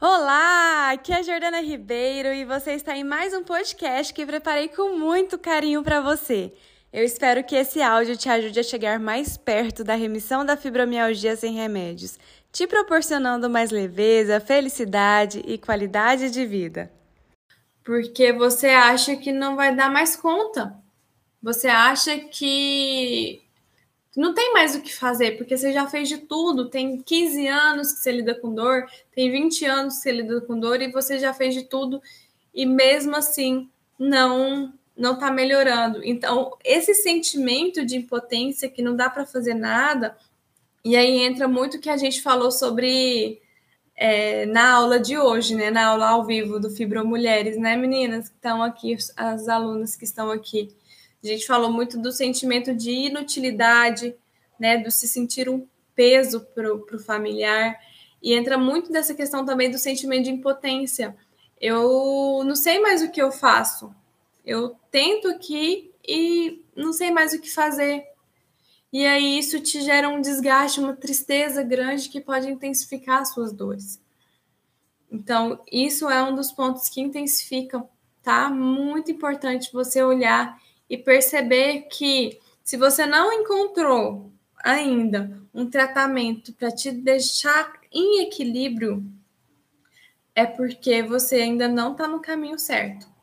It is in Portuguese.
Olá, aqui é a Jordana Ribeiro e você está em mais um podcast que preparei com muito carinho para você. Eu espero que esse áudio te ajude a chegar mais perto da remissão da fibromialgia sem remédios, te proporcionando mais leveza, felicidade e qualidade de vida. Porque você acha que não vai dar mais conta. Você acha que não tem mais o que fazer, porque você já fez de tudo. Tem 15 anos que você lida com dor, tem 20 anos que você lida com dor e você já fez de tudo e mesmo assim não não tá melhorando. Então, esse sentimento de impotência que não dá para fazer nada, e aí entra muito que a gente falou sobre é, na aula de hoje, né? Na aula ao vivo do Fibro Mulheres, né, meninas que estão aqui, as alunas que estão aqui. A gente falou muito do sentimento de inutilidade, né, do se sentir um peso para o familiar, e entra muito dessa questão também do sentimento de impotência. Eu não sei mais o que eu faço. Eu tento aqui e não sei mais o que fazer. E aí isso te gera um desgaste, uma tristeza grande que pode intensificar as suas dores. Então, isso é um dos pontos que intensificam, tá? Muito importante você olhar e perceber que se você não encontrou ainda um tratamento para te deixar em equilíbrio, é porque você ainda não está no caminho certo.